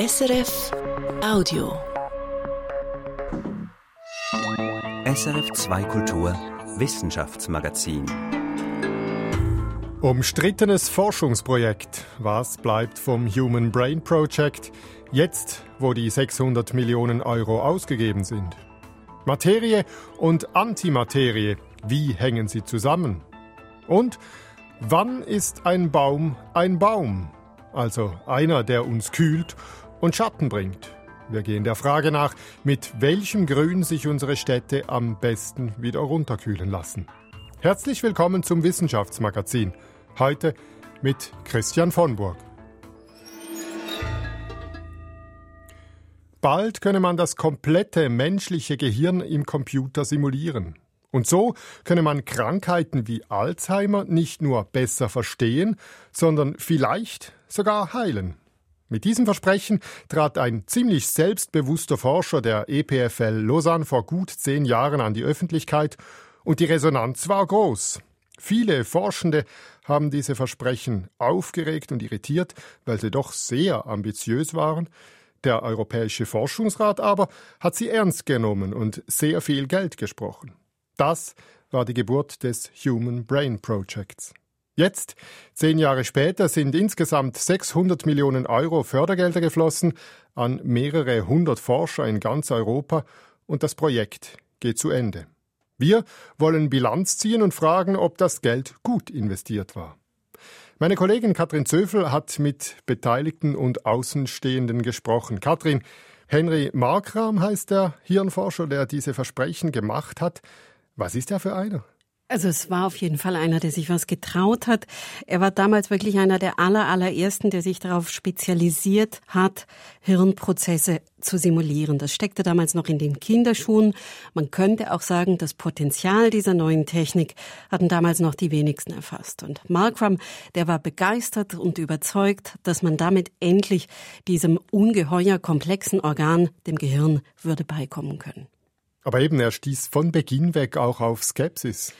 SRF Audio. SRF 2 Kultur Wissenschaftsmagazin. Umstrittenes Forschungsprojekt. Was bleibt vom Human Brain Project jetzt, wo die 600 Millionen Euro ausgegeben sind? Materie und Antimaterie, wie hängen sie zusammen? Und wann ist ein Baum ein Baum? Also einer, der uns kühlt und Schatten bringt. Wir gehen der Frage nach, mit welchem Grün sich unsere Städte am besten wieder runterkühlen lassen. Herzlich willkommen zum Wissenschaftsmagazin. Heute mit Christian von Burg. Bald könne man das komplette menschliche Gehirn im Computer simulieren. Und so könne man Krankheiten wie Alzheimer nicht nur besser verstehen, sondern vielleicht sogar heilen. Mit diesem Versprechen trat ein ziemlich selbstbewusster Forscher der EPFL Lausanne vor gut zehn Jahren an die Öffentlichkeit und die Resonanz war groß. Viele Forschende haben diese Versprechen aufgeregt und irritiert, weil sie doch sehr ambitiös waren. Der Europäische Forschungsrat aber hat sie ernst genommen und sehr viel Geld gesprochen. Das war die Geburt des Human Brain Projects. Jetzt, zehn Jahre später, sind insgesamt 600 Millionen Euro Fördergelder geflossen an mehrere hundert Forscher in ganz Europa und das Projekt geht zu Ende. Wir wollen Bilanz ziehen und fragen, ob das Geld gut investiert war. Meine Kollegin Katrin Zöfel hat mit Beteiligten und Außenstehenden gesprochen. Katrin, Henry Markram heißt der Hirnforscher, der diese Versprechen gemacht hat. Was ist er für einer? Also es war auf jeden Fall einer, der sich was getraut hat. Er war damals wirklich einer der aller, allerersten, der sich darauf spezialisiert hat, Hirnprozesse zu simulieren. Das steckte damals noch in den Kinderschuhen. Man könnte auch sagen, das Potenzial dieser neuen Technik hatten damals noch die wenigsten erfasst. Und Markram, der war begeistert und überzeugt, dass man damit endlich diesem ungeheuer komplexen Organ, dem Gehirn, würde beikommen können. Aber eben, er stieß von Beginn weg auch auf Skepsis.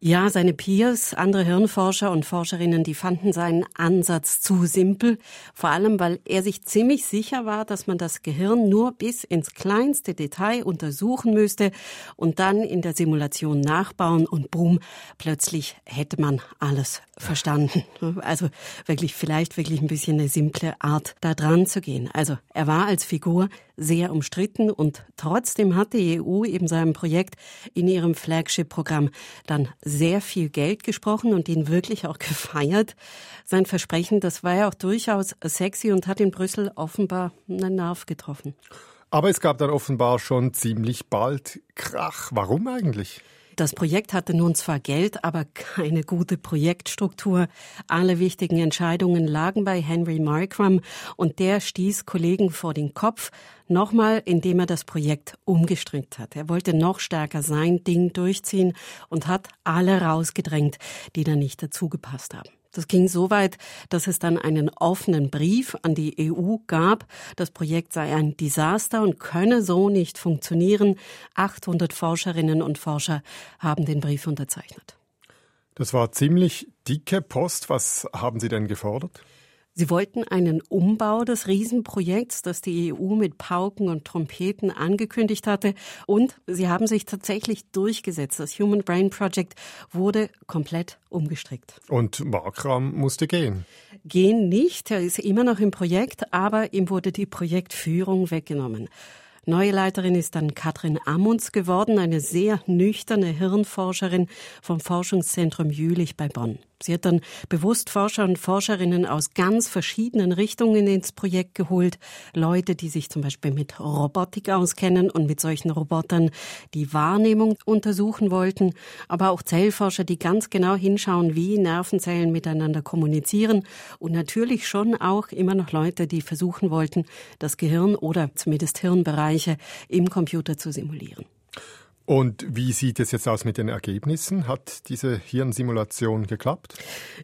Ja, seine Peers, andere Hirnforscher und Forscherinnen, die fanden seinen Ansatz zu simpel, vor allem weil er sich ziemlich sicher war, dass man das Gehirn nur bis ins kleinste Detail untersuchen müsste und dann in der Simulation nachbauen und boom, plötzlich hätte man alles verstanden. Also wirklich vielleicht wirklich ein bisschen eine simple Art da dran zu gehen. Also er war als Figur sehr umstritten und trotzdem hat die EU eben seinem Projekt in ihrem Flagship-Programm dann sehr viel Geld gesprochen und ihn wirklich auch gefeiert. Sein Versprechen, das war ja auch durchaus sexy und hat in Brüssel offenbar einen Nerv getroffen. Aber es gab dann offenbar schon ziemlich bald Krach. Warum eigentlich? Das Projekt hatte nun zwar Geld, aber keine gute Projektstruktur. Alle wichtigen Entscheidungen lagen bei Henry Markram und der stieß Kollegen vor den Kopf, nochmal, indem er das Projekt umgestrickt hat. Er wollte noch stärker sein Ding durchziehen und hat alle rausgedrängt, die da nicht dazugepasst haben. Das ging so weit, dass es dann einen offenen Brief an die EU gab. Das Projekt sei ein Desaster und könne so nicht funktionieren. 800 Forscherinnen und Forscher haben den Brief unterzeichnet. Das war ziemlich dicke Post. Was haben Sie denn gefordert? Sie wollten einen Umbau des Riesenprojekts, das die EU mit Pauken und Trompeten angekündigt hatte. Und sie haben sich tatsächlich durchgesetzt. Das Human Brain Project wurde komplett umgestrickt. Und Markram musste gehen. Gehen nicht. Er ist immer noch im Projekt, aber ihm wurde die Projektführung weggenommen. Neue Leiterin ist dann Katrin Amunds geworden, eine sehr nüchterne Hirnforscherin vom Forschungszentrum Jülich bei Bonn. Sie hat dann bewusst Forscher und Forscherinnen aus ganz verschiedenen Richtungen ins Projekt geholt. Leute, die sich zum Beispiel mit Robotik auskennen und mit solchen Robotern die Wahrnehmung untersuchen wollten. Aber auch Zellforscher, die ganz genau hinschauen, wie Nervenzellen miteinander kommunizieren. Und natürlich schon auch immer noch Leute, die versuchen wollten, das Gehirn oder zumindest Hirnbereiche im Computer zu simulieren. Und wie sieht es jetzt aus mit den Ergebnissen? Hat diese Hirnsimulation geklappt?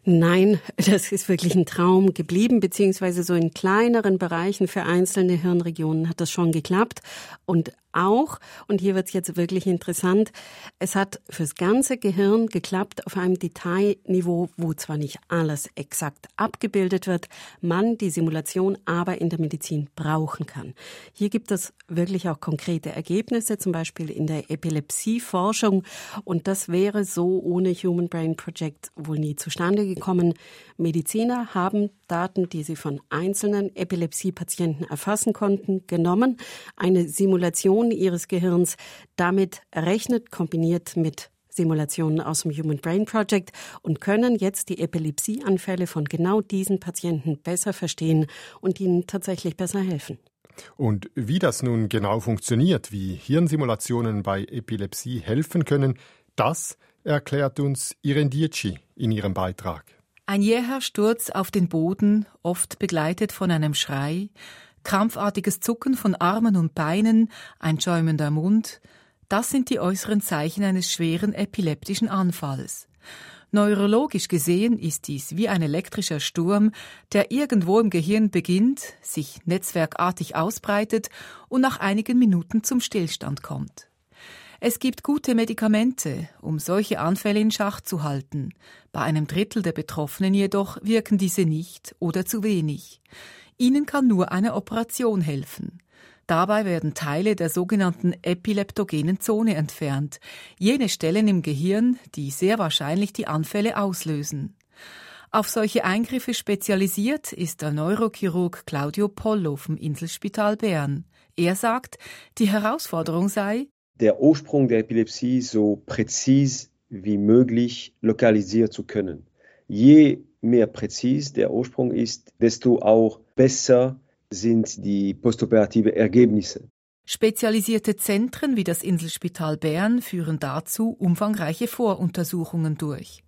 Nein, das ist wirklich ein Traum geblieben, beziehungsweise so in kleineren Bereichen für einzelne Hirnregionen hat das schon geklappt. Und auch, und hier wird es jetzt wirklich interessant, es hat fürs ganze Gehirn geklappt auf einem Detailniveau, wo zwar nicht alles exakt abgebildet wird, man die Simulation aber in der Medizin brauchen kann. Hier gibt es wirklich auch konkrete Ergebnisse, zum Beispiel in der Epilepsieforschung, und das wäre so ohne Human Brain Project wohl nie zustande gekommen. Mediziner haben Daten, die sie von einzelnen Epilepsiepatienten erfassen konnten, genommen, eine Simulation ihres Gehirns damit errechnet, kombiniert mit Simulationen aus dem Human Brain Project und können jetzt die Epilepsieanfälle von genau diesen Patienten besser verstehen und ihnen tatsächlich besser helfen. Und wie das nun genau funktioniert, wie Hirnsimulationen bei Epilepsie helfen können, das erklärt uns Irene Dietschi in ihrem Beitrag. Ein jäher Sturz auf den Boden, oft begleitet von einem Schrei, krampfartiges Zucken von Armen und Beinen, ein schäumender Mund, das sind die äußeren Zeichen eines schweren epileptischen Anfalls. Neurologisch gesehen ist dies wie ein elektrischer Sturm, der irgendwo im Gehirn beginnt, sich netzwerkartig ausbreitet und nach einigen Minuten zum Stillstand kommt. Es gibt gute Medikamente, um solche Anfälle in Schach zu halten. Bei einem Drittel der Betroffenen jedoch wirken diese nicht oder zu wenig. Ihnen kann nur eine Operation helfen. Dabei werden Teile der sogenannten epileptogenen Zone entfernt, jene Stellen im Gehirn, die sehr wahrscheinlich die Anfälle auslösen. Auf solche Eingriffe spezialisiert ist der Neurochirurg Claudio Pollo vom Inselspital Bern. Er sagt, die Herausforderung sei, der Ursprung der Epilepsie so präzis wie möglich lokalisieren zu können. Je mehr präzis der Ursprung ist, desto auch besser sind die postoperative Ergebnisse. Spezialisierte Zentren wie das Inselspital Bern führen dazu umfangreiche Voruntersuchungen durch.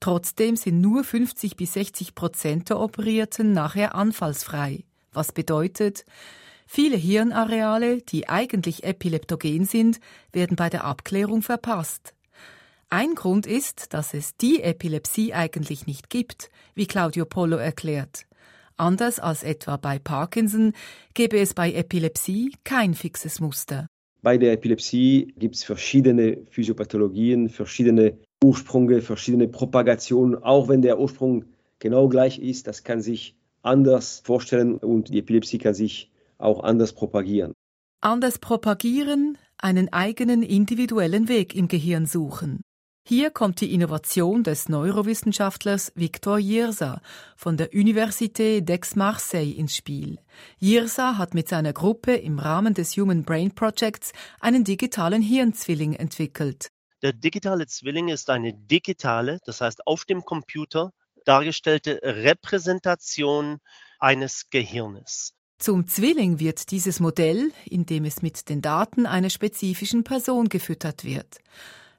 Trotzdem sind nur 50 bis 60 Prozent der Operierten nachher anfallsfrei, was bedeutet, Viele Hirnareale, die eigentlich epileptogen sind, werden bei der Abklärung verpasst. Ein Grund ist, dass es die Epilepsie eigentlich nicht gibt, wie Claudio Polo erklärt. Anders als etwa bei Parkinson gäbe es bei Epilepsie kein fixes Muster. Bei der Epilepsie gibt es verschiedene Physiopathologien, verschiedene Ursprünge, verschiedene Propagationen. Auch wenn der Ursprung genau gleich ist, das kann sich anders vorstellen und die Epilepsie kann sich auch anders propagieren. Anders propagieren, einen eigenen individuellen Weg im Gehirn suchen. Hier kommt die Innovation des Neurowissenschaftlers Victor Jirsa von der Université d'Aix-Marseille ins Spiel. Jirsa hat mit seiner Gruppe im Rahmen des Human Brain Projects einen digitalen Hirnzwilling entwickelt. Der digitale Zwilling ist eine digitale, das heißt auf dem Computer dargestellte Repräsentation eines Gehirnes. Zum Zwilling wird dieses Modell, indem es mit den Daten einer spezifischen Person gefüttert wird.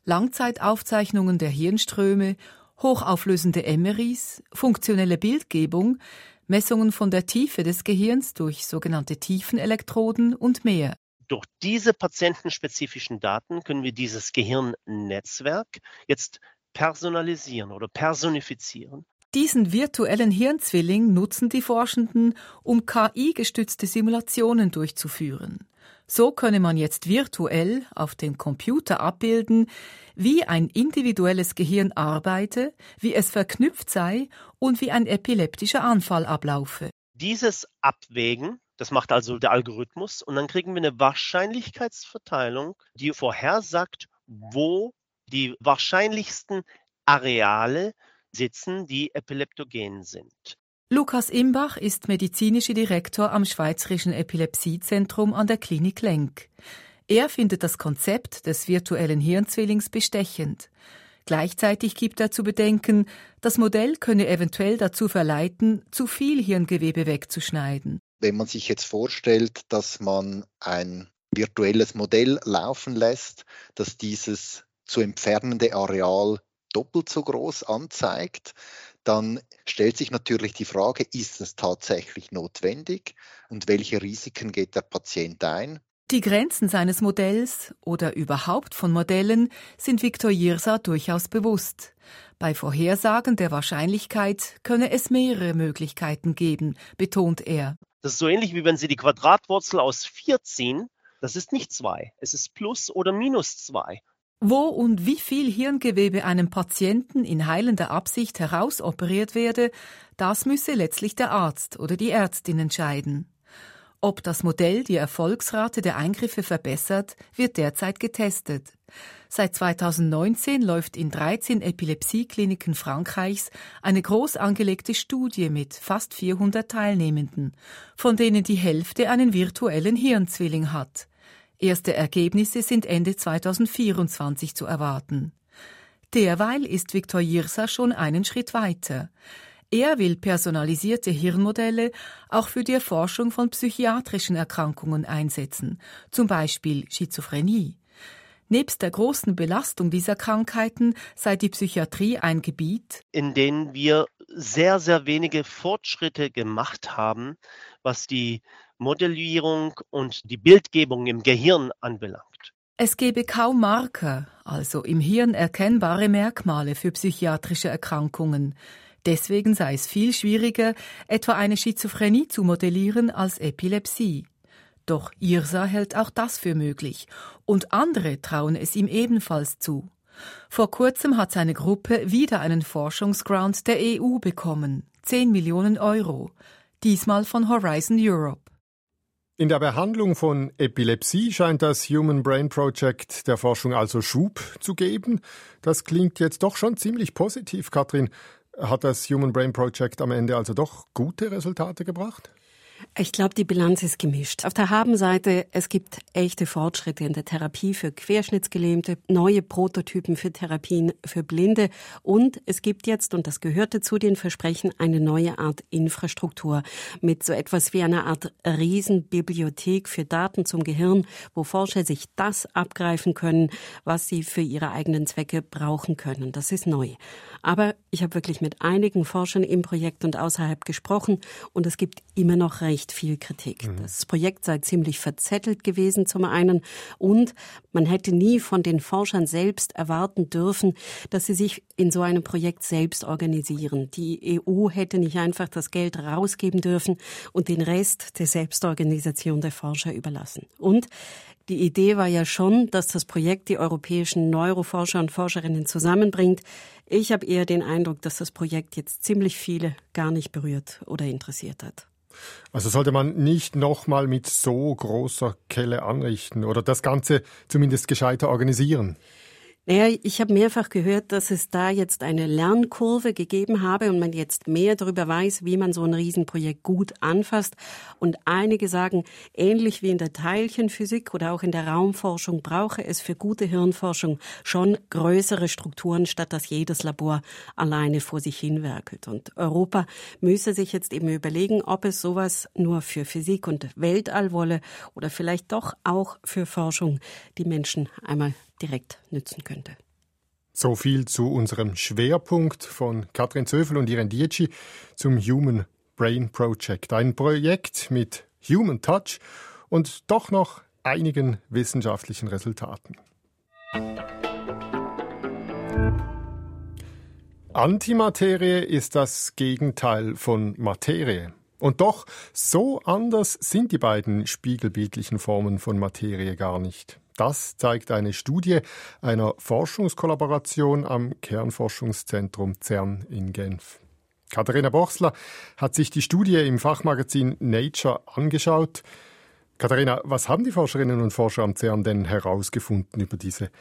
Langzeitaufzeichnungen der Hirnströme, hochauflösende MRIs, funktionelle Bildgebung, Messungen von der Tiefe des Gehirns durch sogenannte Tiefenelektroden und mehr. Durch diese patientenspezifischen Daten können wir dieses Gehirnnetzwerk jetzt personalisieren oder personifizieren diesen virtuellen Hirnzwilling nutzen die Forschenden, um KI-gestützte Simulationen durchzuführen. So könne man jetzt virtuell auf dem Computer abbilden, wie ein individuelles Gehirn arbeite, wie es verknüpft sei und wie ein epileptischer Anfall ablaufe. Dieses Abwägen, das macht also der Algorithmus, und dann kriegen wir eine Wahrscheinlichkeitsverteilung, die vorhersagt, wo die wahrscheinlichsten Areale sitzen, die epileptogen sind. Lukas Imbach ist medizinischer Direktor am Schweizerischen Epilepsiezentrum an der Klinik Lenk. Er findet das Konzept des virtuellen Hirnzwillings bestechend. Gleichzeitig gibt er zu bedenken, das Modell könne eventuell dazu verleiten, zu viel Hirngewebe wegzuschneiden. Wenn man sich jetzt vorstellt, dass man ein virtuelles Modell laufen lässt, dass dieses zu entfernende Areal doppelt so groß anzeigt, dann stellt sich natürlich die Frage, ist es tatsächlich notwendig und welche Risiken geht der Patient ein? Die Grenzen seines Modells oder überhaupt von Modellen sind Viktor Jirsa durchaus bewusst. Bei Vorhersagen der Wahrscheinlichkeit könne es mehrere Möglichkeiten geben, betont er. Das ist so ähnlich wie wenn Sie die Quadratwurzel aus 4 ziehen Das ist nicht zwei, es ist plus oder minus zwei. Wo und wie viel Hirngewebe einem Patienten in heilender Absicht herausoperiert werde, das müsse letztlich der Arzt oder die Ärztin entscheiden. Ob das Modell die Erfolgsrate der Eingriffe verbessert, wird derzeit getestet. Seit 2019 läuft in 13 Epilepsiekliniken Frankreichs eine groß angelegte Studie mit fast 400 Teilnehmenden, von denen die Hälfte einen virtuellen Hirnzwilling hat. Erste Ergebnisse sind Ende 2024 zu erwarten. Derweil ist Viktor Jirsa schon einen Schritt weiter. Er will personalisierte Hirnmodelle auch für die Erforschung von psychiatrischen Erkrankungen einsetzen, zum Beispiel Schizophrenie. Nebst der großen Belastung dieser Krankheiten sei die Psychiatrie ein Gebiet, in dem wir sehr, sehr wenige Fortschritte gemacht haben, was die Modellierung und die Bildgebung im Gehirn anbelangt. Es gebe kaum Marker, also im Hirn erkennbare Merkmale für psychiatrische Erkrankungen. Deswegen sei es viel schwieriger, etwa eine Schizophrenie zu modellieren als Epilepsie. Doch Irsa hält auch das für möglich, und andere trauen es ihm ebenfalls zu. Vor kurzem hat seine Gruppe wieder einen Forschungsgrant der EU bekommen, 10 Millionen Euro, diesmal von Horizon Europe. In der Behandlung von Epilepsie scheint das Human Brain Project der Forschung also Schub zu geben. Das klingt jetzt doch schon ziemlich positiv, Katrin. Hat das Human Brain Project am Ende also doch gute Resultate gebracht? Ich glaube, die Bilanz ist gemischt. Auf der Habenseite, es gibt echte Fortschritte in der Therapie für Querschnittsgelähmte, neue Prototypen für Therapien für Blinde und es gibt jetzt, und das gehörte zu den Versprechen, eine neue Art Infrastruktur mit so etwas wie einer Art Riesenbibliothek für Daten zum Gehirn, wo Forscher sich das abgreifen können, was sie für ihre eigenen Zwecke brauchen können. Das ist neu. Aber ich habe wirklich mit einigen Forschern im Projekt und außerhalb gesprochen und es gibt immer noch recht viel Kritik. Mhm. Das Projekt sei ziemlich verzettelt gewesen zum einen und man hätte nie von den Forschern selbst erwarten dürfen, dass sie sich in so einem Projekt selbst organisieren. Die EU hätte nicht einfach das Geld rausgeben dürfen und den Rest der Selbstorganisation der Forscher überlassen. Und die Idee war ja schon, dass das Projekt die europäischen Neuroforscher und Forscherinnen zusammenbringt. Ich habe eher den Eindruck, dass das Projekt jetzt ziemlich viele gar nicht berührt oder interessiert hat. Also sollte man nicht nochmal mit so großer Kelle anrichten oder das Ganze zumindest gescheiter organisieren? Naja, ich habe mehrfach gehört, dass es da jetzt eine Lernkurve gegeben habe und man jetzt mehr darüber weiß, wie man so ein Riesenprojekt gut anfasst. Und einige sagen, ähnlich wie in der Teilchenphysik oder auch in der Raumforschung brauche es für gute Hirnforschung schon größere Strukturen, statt dass jedes Labor alleine vor sich hinwerkelt. Und Europa müsse sich jetzt eben überlegen, ob es sowas nur für Physik und Weltall wolle oder vielleicht doch auch für Forschung die Menschen einmal direkt nützen könnte. So viel zu unserem Schwerpunkt von Katrin Zöfel und Iren Dietschi zum Human Brain Project. Ein Projekt mit Human Touch und doch noch einigen wissenschaftlichen Resultaten. Antimaterie ist das Gegenteil von Materie. Und doch, so anders sind die beiden spiegelbildlichen Formen von Materie gar nicht. Das zeigt eine Studie einer Forschungskollaboration am Kernforschungszentrum CERN in Genf. Katharina Bochsler hat sich die Studie im Fachmagazin Nature angeschaut. Katharina, was haben die Forscherinnen und Forscher am CERN denn herausgefunden über diese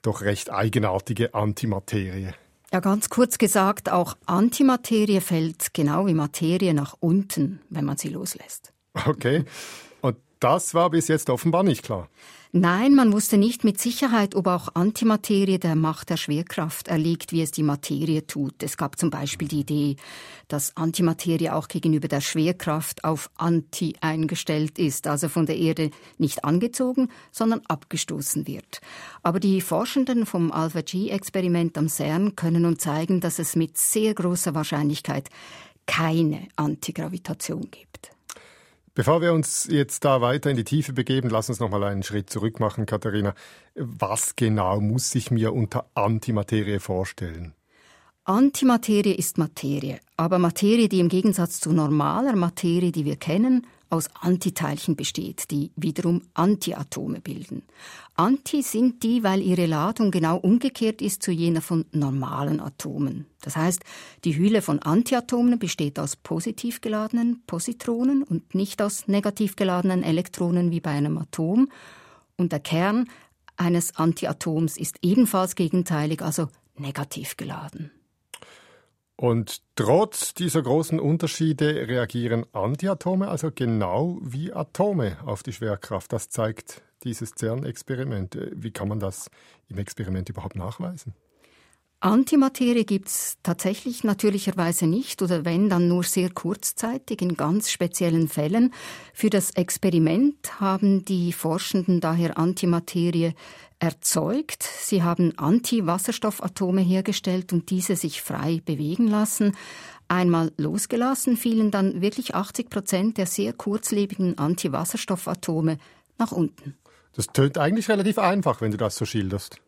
doch recht eigenartige Antimaterie? Ja, ganz kurz gesagt, auch Antimaterie fällt genau wie Materie nach unten, wenn man sie loslässt. Okay. Das war bis jetzt offenbar nicht klar. Nein, man wusste nicht mit Sicherheit, ob auch Antimaterie der Macht der Schwerkraft erliegt, wie es die Materie tut. Es gab zum Beispiel die Idee, dass Antimaterie auch gegenüber der Schwerkraft auf Anti eingestellt ist, also von der Erde nicht angezogen, sondern abgestoßen wird. Aber die Forschenden vom Alpha-G-Experiment am CERN können uns zeigen, dass es mit sehr großer Wahrscheinlichkeit keine Antigravitation gibt. Bevor wir uns jetzt da weiter in die Tiefe begeben, lass uns noch mal einen Schritt zurück machen, Katharina. Was genau muss ich mir unter Antimaterie vorstellen? Antimaterie ist Materie, aber Materie, die im Gegensatz zu normaler Materie, die wir kennen, aus Antiteilchen besteht, die wiederum Antiatome bilden. Anti sind die, weil ihre Ladung genau umgekehrt ist zu jener von normalen Atomen. Das heißt, die Hülle von Antiatomen besteht aus positiv geladenen Positronen und nicht aus negativ geladenen Elektronen wie bei einem Atom. Und der Kern eines Antiatoms ist ebenfalls gegenteilig, also negativ geladen. Und trotz dieser großen Unterschiede reagieren Antiatome also genau wie Atome auf die Schwerkraft. Das zeigt dieses CERN-Experiment. Wie kann man das im Experiment überhaupt nachweisen? Antimaterie gibt es tatsächlich natürlicherweise nicht oder wenn, dann nur sehr kurzzeitig in ganz speziellen Fällen. Für das Experiment haben die Forschenden daher Antimaterie erzeugt. Sie haben Antiwasserstoffatome hergestellt und diese sich frei bewegen lassen. Einmal losgelassen fielen dann wirklich 80 Prozent der sehr kurzlebigen Antiwasserstoffatome nach unten. Das tönt eigentlich relativ einfach, wenn du das so schilderst.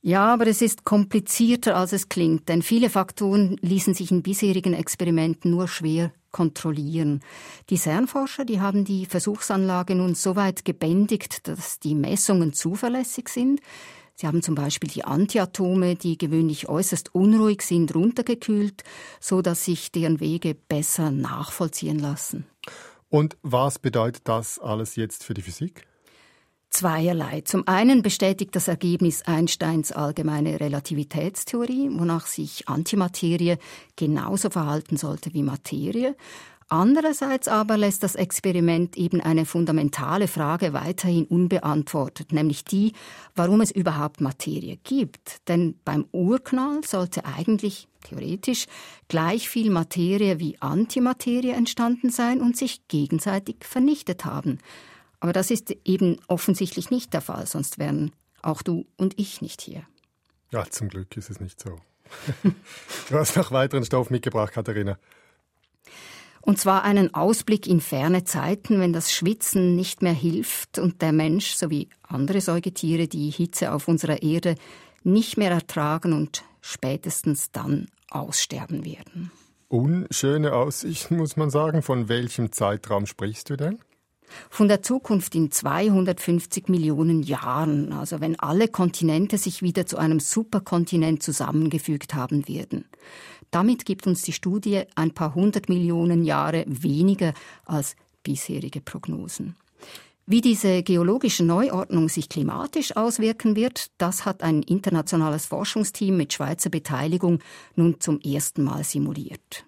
Ja, aber es ist komplizierter, als es klingt, denn viele Faktoren ließen sich in bisherigen Experimenten nur schwer kontrollieren. Die CERN-Forscher, die haben die Versuchsanlage nun so weit gebändigt, dass die Messungen zuverlässig sind. Sie haben zum Beispiel die Antiatome, die gewöhnlich äußerst unruhig sind, runtergekühlt, so dass sich deren Wege besser nachvollziehen lassen. Und was bedeutet das alles jetzt für die Physik? Zweierlei. Zum einen bestätigt das Ergebnis Einsteins allgemeine Relativitätstheorie, wonach sich Antimaterie genauso verhalten sollte wie Materie. Andererseits aber lässt das Experiment eben eine fundamentale Frage weiterhin unbeantwortet, nämlich die, warum es überhaupt Materie gibt. Denn beim Urknall sollte eigentlich theoretisch gleich viel Materie wie Antimaterie entstanden sein und sich gegenseitig vernichtet haben. Aber das ist eben offensichtlich nicht der Fall, sonst wären auch du und ich nicht hier. Ja, zum Glück ist es nicht so. du hast noch weiteren Stoff mitgebracht, Katharina. Und zwar einen Ausblick in ferne Zeiten, wenn das Schwitzen nicht mehr hilft und der Mensch sowie andere Säugetiere die Hitze auf unserer Erde nicht mehr ertragen und spätestens dann aussterben werden. Unschöne Aussichten, muss man sagen. Von welchem Zeitraum sprichst du denn? Von der Zukunft in 250 Millionen Jahren, also wenn alle Kontinente sich wieder zu einem Superkontinent zusammengefügt haben werden. Damit gibt uns die Studie ein paar hundert Millionen Jahre weniger als bisherige Prognosen. Wie diese geologische Neuordnung sich klimatisch auswirken wird, das hat ein internationales Forschungsteam mit Schweizer Beteiligung nun zum ersten Mal simuliert.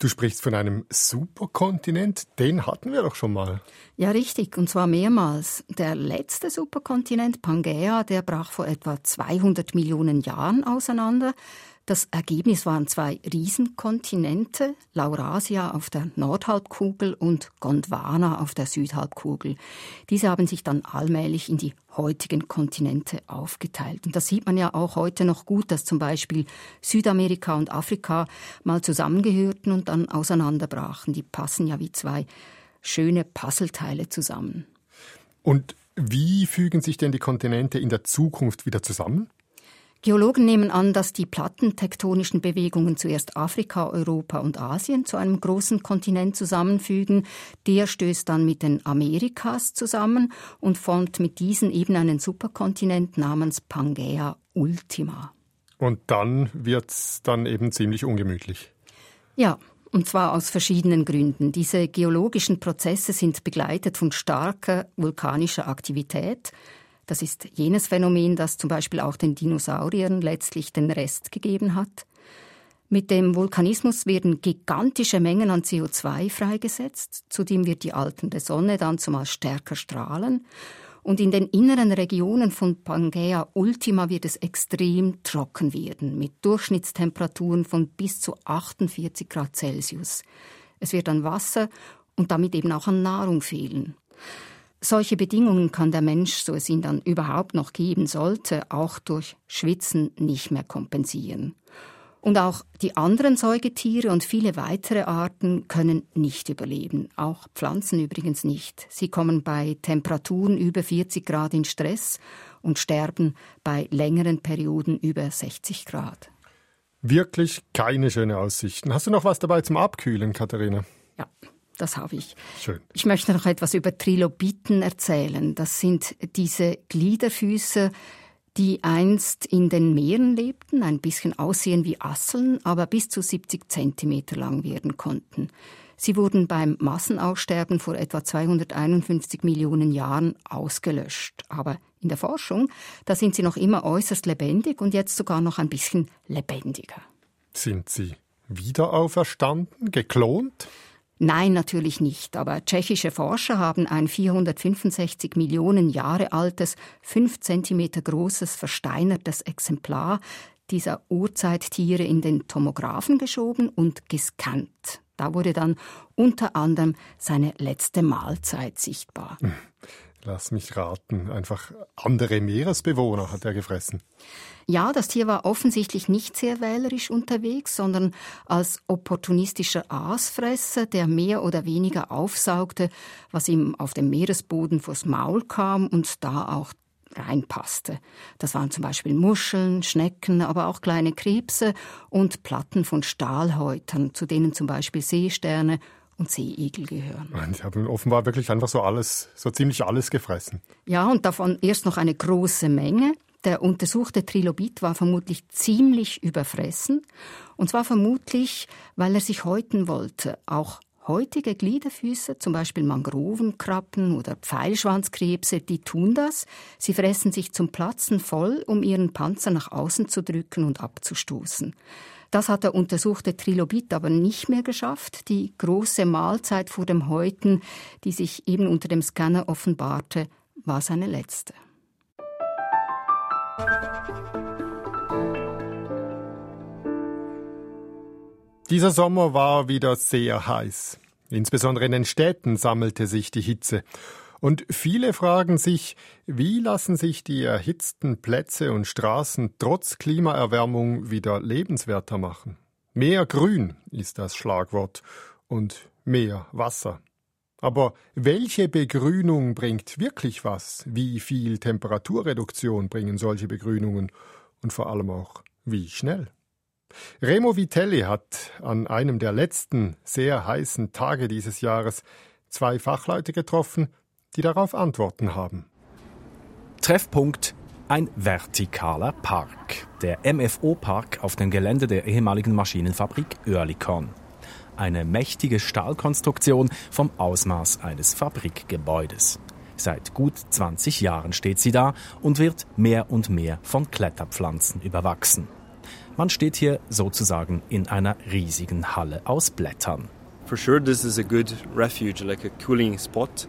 Du sprichst von einem Superkontinent, den hatten wir doch schon mal. Ja, richtig, und zwar mehrmals. Der letzte Superkontinent, Pangea, der brach vor etwa 200 Millionen Jahren auseinander. Das Ergebnis waren zwei Riesenkontinente, Laurasia auf der Nordhalbkugel und Gondwana auf der Südhalbkugel. Diese haben sich dann allmählich in die heutigen Kontinente aufgeteilt. Und das sieht man ja auch heute noch gut, dass zum Beispiel Südamerika und Afrika mal zusammengehörten und dann auseinanderbrachen. Die passen ja wie zwei schöne Puzzleteile zusammen. Und wie fügen sich denn die Kontinente in der Zukunft wieder zusammen? Geologen nehmen an, dass die plattentektonischen Bewegungen zuerst Afrika, Europa und Asien zu einem großen Kontinent zusammenfügen. Der stößt dann mit den Amerikas zusammen und formt mit diesen eben einen Superkontinent namens Pangea Ultima. Und dann wird's dann eben ziemlich ungemütlich. Ja, und zwar aus verschiedenen Gründen. Diese geologischen Prozesse sind begleitet von starker vulkanischer Aktivität. Das ist jenes Phänomen, das zum Beispiel auch den Dinosauriern letztlich den Rest gegeben hat. Mit dem Vulkanismus werden gigantische Mengen an CO2 freigesetzt. Zudem wird die alternde Sonne dann zumal stärker strahlen. Und in den inneren Regionen von Pangea Ultima wird es extrem trocken werden, mit Durchschnittstemperaturen von bis zu 48 Grad Celsius. Es wird an Wasser und damit eben auch an Nahrung fehlen. Solche Bedingungen kann der Mensch, so es ihn dann überhaupt noch geben sollte, auch durch Schwitzen nicht mehr kompensieren. Und auch die anderen Säugetiere und viele weitere Arten können nicht überleben, auch Pflanzen übrigens nicht. Sie kommen bei Temperaturen über 40 Grad in Stress und sterben bei längeren Perioden über 60 Grad. Wirklich keine schöne Aussichten. Hast du noch was dabei zum Abkühlen, Katharina? Ja. Das habe ich. Schön. Ich möchte noch etwas über Trilobiten erzählen. Das sind diese Gliederfüße, die einst in den Meeren lebten, ein bisschen aussehen wie Asseln, aber bis zu 70 Zentimeter lang werden konnten. Sie wurden beim Massenaussterben vor etwa 251 Millionen Jahren ausgelöscht. Aber in der Forschung, da sind sie noch immer äußerst lebendig und jetzt sogar noch ein bisschen lebendiger. Sind sie wieder auferstanden, geklont? Nein, natürlich nicht. Aber tschechische Forscher haben ein 465 Millionen Jahre altes, 5 Zentimeter großes, versteinertes Exemplar dieser Urzeittiere in den Tomographen geschoben und gescannt. Da wurde dann unter anderem seine letzte Mahlzeit sichtbar. Lass mich raten, einfach andere Meeresbewohner hat er gefressen. Ja, das Tier war offensichtlich nicht sehr wählerisch unterwegs, sondern als opportunistischer Aasfresser, der mehr oder weniger aufsaugte, was ihm auf dem Meeresboden vors Maul kam und da auch reinpasste. Das waren zum Beispiel Muscheln, Schnecken, aber auch kleine Krebse und Platten von Stahlhäutern, zu denen zum Beispiel Seesterne und Seeigel gehören. Die haben offenbar wirklich einfach so alles, so ziemlich alles gefressen. Ja, und davon erst noch eine große Menge. Der untersuchte Trilobit war vermutlich ziemlich überfressen. Und zwar vermutlich, weil er sich häuten wollte. Auch heutige Gliederfüße, zum Beispiel Mangrovenkrabben oder Pfeilschwanzkrebse, die tun das. Sie fressen sich zum Platzen voll, um ihren Panzer nach außen zu drücken und abzustoßen. Das hat der untersuchte Trilobit aber nicht mehr geschafft. Die große Mahlzeit vor dem Häuten, die sich eben unter dem Scanner offenbarte, war seine letzte. Dieser Sommer war wieder sehr heiß. Insbesondere in den Städten sammelte sich die Hitze. Und viele fragen sich, wie lassen sich die erhitzten Plätze und Straßen trotz Klimaerwärmung wieder lebenswerter machen? Mehr Grün ist das Schlagwort und mehr Wasser. Aber welche Begrünung bringt wirklich was? Wie viel Temperaturreduktion bringen solche Begrünungen? Und vor allem auch, wie schnell? Remo Vitelli hat an einem der letzten sehr heißen Tage dieses Jahres zwei Fachleute getroffen, die darauf Antworten haben. Treffpunkt ein vertikaler Park. Der MFO-Park auf dem Gelände der ehemaligen Maschinenfabrik Oerlikon. Eine mächtige Stahlkonstruktion vom Ausmaß eines Fabrikgebäudes. Seit gut 20 Jahren steht sie da und wird mehr und mehr von Kletterpflanzen überwachsen. Man steht hier sozusagen in einer riesigen Halle aus Blättern. For sure this is a good refuge, like a cooling spot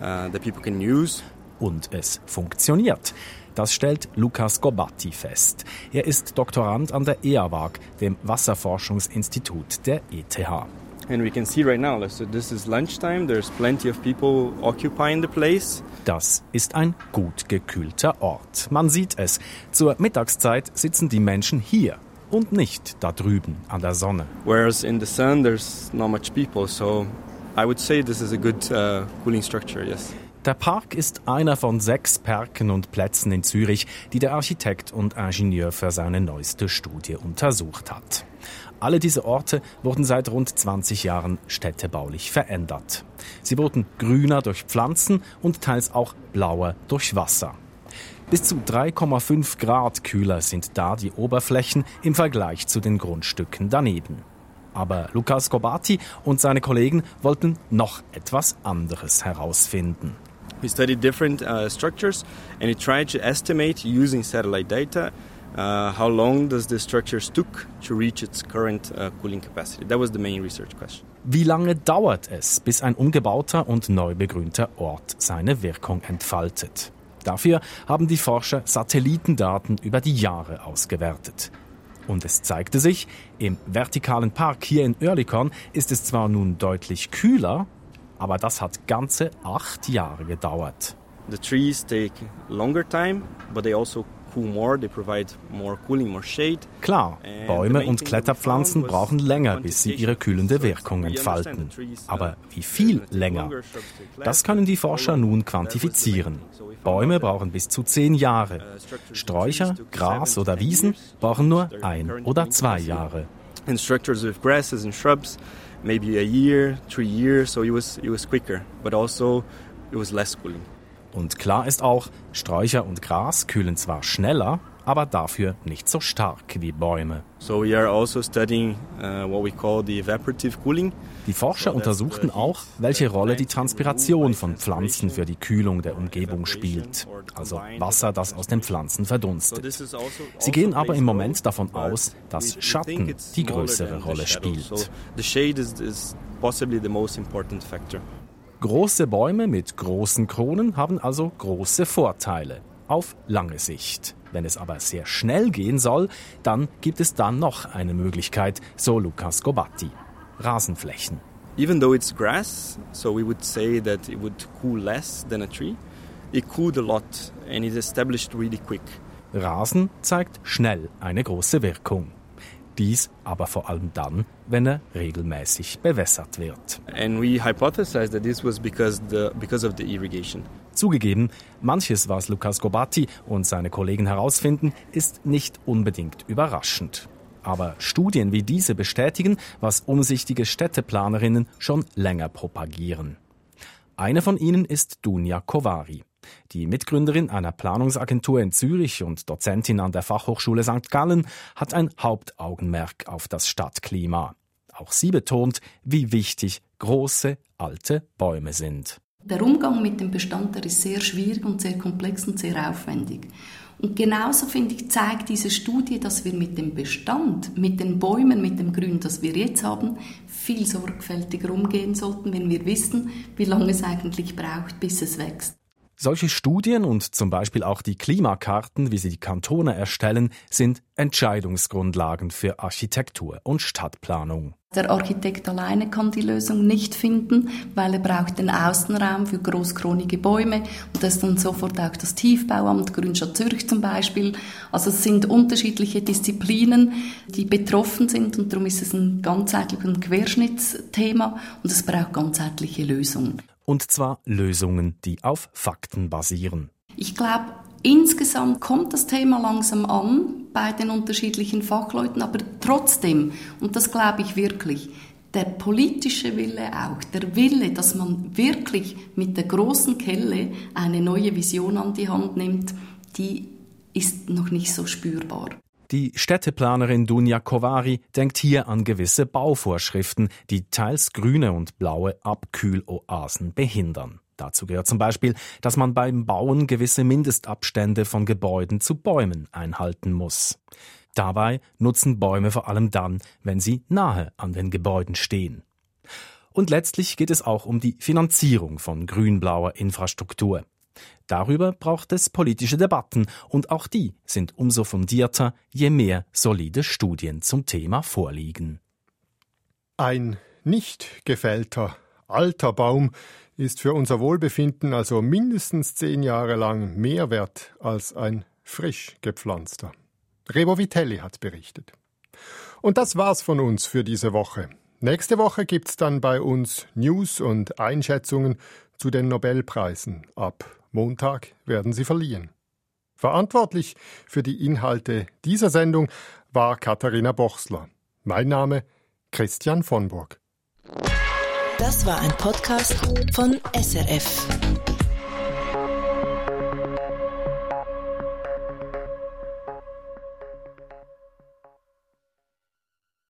that people can use. Und es funktioniert. Das stellt Lukas Gobatti fest. Er ist Doktorand an der EAWAG, dem Wasserforschungsinstitut der ETH. And we can see right now, so this is lunchtime, there's plenty of people occupying the place. Das ist ein gut gekühlter Ort. Man sieht es. Zur Mittagszeit sitzen die Menschen hier und nicht da drüben an der Sonne. Whereas in the sun there's not much people, so I would say this is a good uh, cooling structure, yes. Der Park ist einer von sechs Parken und Plätzen in Zürich, die der Architekt und Ingenieur für seine neueste Studie untersucht hat. Alle diese Orte wurden seit rund 20 Jahren städtebaulich verändert. Sie wurden grüner durch Pflanzen und teils auch blauer durch Wasser. Bis zu 3,5 Grad kühler sind da die Oberflächen im Vergleich zu den Grundstücken daneben. Aber Lukas Gobati und seine Kollegen wollten noch etwas anderes herausfinden. We studied different uh, structures and we tried to estimate using satellite data uh, how long does the structure took to reach its current uh, cooling capacity. That was the main research question. Wie lange dauert es, bis ein umgebauter und neu begrünter Ort seine Wirkung entfaltet? Dafür haben die Forscher Satellitendaten über die Jahre ausgewertet. Und es zeigte sich, im vertikalen Park hier in Oerlikon ist es zwar nun deutlich kühler, aber das hat ganze acht Jahre gedauert. The trees take longer time, but they also Klar, Bäume und Kletterpflanzen brauchen länger, bis sie ihre kühlende Wirkung entfalten. Aber wie viel länger? Das können die Forscher nun quantifizieren. Bäume brauchen bis zu zehn Jahre. Sträucher, Gras oder Wiesen brauchen nur ein oder zwei Jahre. Structures with grasses and shrubs maybe a year, three years, so it was, it was quicker, but also it was less cooling. Und klar ist auch, Sträucher und Gras kühlen zwar schneller, aber dafür nicht so stark wie Bäume. So also studying uh. Die Forscher untersuchten auch, welche Rolle die Transpiration von Pflanzen für die Kühlung der Umgebung spielt, also Wasser, das aus den Pflanzen verdunstet. Also Sie gehen aber im Moment davon aus, dass Schatten die größere Rolle spielt. The shade is, is possibly the most important factor. Große Bäume mit großen Kronen haben also große Vorteile auf lange Sicht. Wenn es aber sehr schnell gehen soll, dann gibt es dann noch eine Möglichkeit, so Lukas Gobatti. Rasenflächen. Even though it's grass, so we would say that it would cool less than a tree, it cooled a lot and it established really quick. Rasen zeigt schnell eine große Wirkung. Dies aber vor allem dann, wenn er regelmäßig bewässert wird. And we hypothesized that this was because, the, because of the irrigation. Zugegeben, manches, was Lukas Gobatti und seine Kollegen herausfinden, ist nicht unbedingt überraschend. Aber Studien wie diese bestätigen, was umsichtige Städteplanerinnen schon länger propagieren. Eine von ihnen ist Dunja Kovari. Die Mitgründerin einer Planungsagentur in Zürich und Dozentin an der Fachhochschule St. Gallen hat ein Hauptaugenmerk auf das Stadtklima. Auch sie betont, wie wichtig große, alte Bäume sind. Der Umgang mit dem Bestand ist sehr schwierig und sehr komplex und sehr aufwendig. Und genauso finde ich, zeigt diese Studie, dass wir mit dem Bestand, mit den Bäumen, mit dem Grün, das wir jetzt haben, viel sorgfältiger umgehen sollten, wenn wir wissen, wie lange es eigentlich braucht, bis es wächst. Solche Studien und zum Beispiel auch die Klimakarten, wie sie die Kantone erstellen, sind Entscheidungsgrundlagen für Architektur und Stadtplanung. Der Architekt alleine kann die Lösung nicht finden, weil er braucht den Außenraum für großkronige Bäume und das ist dann sofort auch das Tiefbauamt, Grünstadt Zürich zum Beispiel. Also es sind unterschiedliche Disziplinen, die betroffen sind und darum ist es ein ganzheitliches Querschnittsthema und es braucht ganzheitliche Lösungen. Und zwar Lösungen, die auf Fakten basieren. Ich glaube, insgesamt kommt das Thema langsam an bei den unterschiedlichen Fachleuten, aber trotzdem, und das glaube ich wirklich, der politische Wille auch, der Wille, dass man wirklich mit der großen Kelle eine neue Vision an die Hand nimmt, die ist noch nicht so spürbar. Die Städteplanerin Dunja Kovari denkt hier an gewisse Bauvorschriften, die teils grüne und blaue Abkühloasen behindern. Dazu gehört zum Beispiel, dass man beim Bauen gewisse Mindestabstände von Gebäuden zu Bäumen einhalten muss. Dabei nutzen Bäume vor allem dann, wenn sie nahe an den Gebäuden stehen. Und letztlich geht es auch um die Finanzierung von grünblauer Infrastruktur. Darüber braucht es politische Debatten und auch die sind umso fundierter, je mehr solide Studien zum Thema vorliegen. Ein nicht gefällter, alter Baum ist für unser Wohlbefinden also mindestens zehn Jahre lang mehr wert als ein frisch gepflanzter. Rebo Vitelli hat berichtet. Und das war's von uns für diese Woche. Nächste Woche gibt's dann bei uns News und Einschätzungen zu den Nobelpreisen. Ab Montag werden sie verliehen. Verantwortlich für die Inhalte dieser Sendung war Katharina Bochsler. Mein Name Christian von Burg. Das war ein Podcast von SRF.